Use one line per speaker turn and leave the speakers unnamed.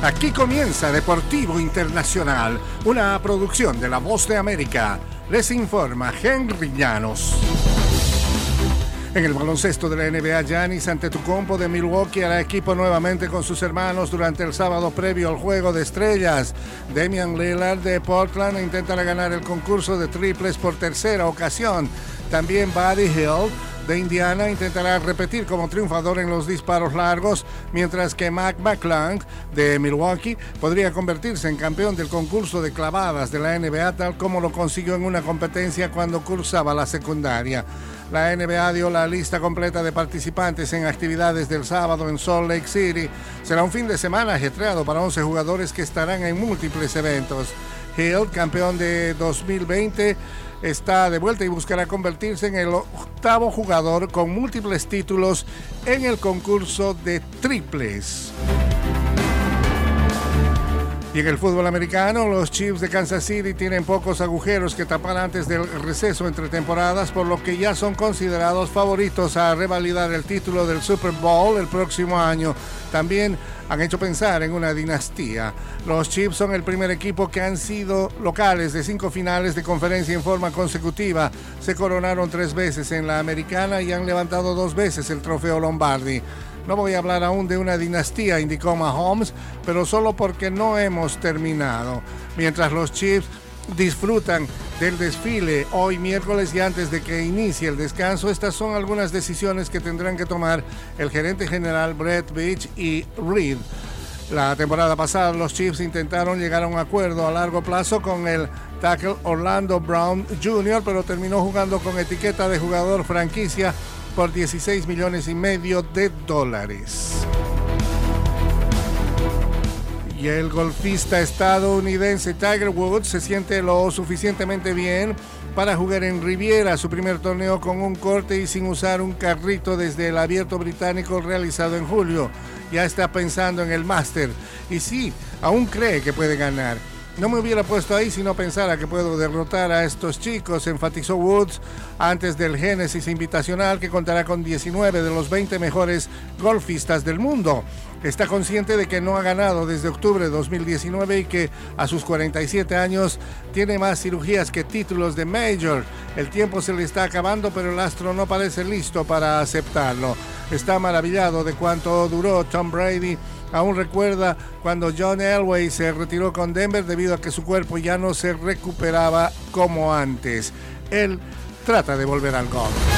Aquí comienza Deportivo Internacional, una producción de La Voz de América. Les informa Henry Llanos. En el baloncesto de la NBA, Giannis Antetokounmpo de Milwaukee hará equipo nuevamente con sus hermanos durante el sábado previo al Juego de Estrellas. Damian Lillard de Portland intentará ganar el concurso de triples por tercera ocasión. También Buddy Hill de Indiana intentará repetir como triunfador en los disparos largos, mientras que Mac McClung de Milwaukee podría convertirse en campeón del concurso de clavadas de la NBA tal como lo consiguió en una competencia cuando cursaba la secundaria. La NBA dio la lista completa de participantes en actividades del sábado en Salt Lake City. Será un fin de semana ajetreado para 11 jugadores que estarán en múltiples eventos. Hill, campeón de 2020, está de vuelta y buscará convertirse en el octavo jugador con múltiples títulos en el concurso de triples. Y en el fútbol americano, los Chiefs de Kansas City tienen pocos agujeros que tapar antes del receso entre temporadas, por lo que ya son considerados favoritos a revalidar el título del Super Bowl el próximo año. También han hecho pensar en una dinastía. Los Chiefs son el primer equipo que han sido locales de cinco finales de conferencia en forma consecutiva. Se coronaron tres veces en la americana y han levantado dos veces el trofeo Lombardi. No voy a hablar aún de una dinastía, indicó Mahomes, pero solo porque no hemos terminado. Mientras los Chiefs disfrutan del desfile hoy miércoles y antes de que inicie el descanso, estas son algunas decisiones que tendrán que tomar el gerente general Brett Beach y Reed. La temporada pasada los Chiefs intentaron llegar a un acuerdo a largo plazo con el tackle Orlando Brown Jr., pero terminó jugando con etiqueta de jugador franquicia por 16 millones y medio de dólares. Y el golfista estadounidense Tiger Woods se siente lo suficientemente bien para jugar en Riviera, su primer torneo con un corte y sin usar un carrito desde el abierto británico realizado en julio. Ya está pensando en el máster y sí, aún cree que puede ganar. No me hubiera puesto ahí si no pensara que puedo derrotar a estos chicos, enfatizó Woods antes del Génesis Invitacional que contará con 19 de los 20 mejores golfistas del mundo. Está consciente de que no ha ganado desde octubre de 2019 y que a sus 47 años tiene más cirugías que títulos de Major. El tiempo se le está acabando, pero el astro no parece listo para aceptarlo. Está maravillado de cuánto duró Tom Brady Aún recuerda cuando John Elway se retiró con Denver debido a que su cuerpo ya no se recuperaba como antes. Él trata de volver al golf.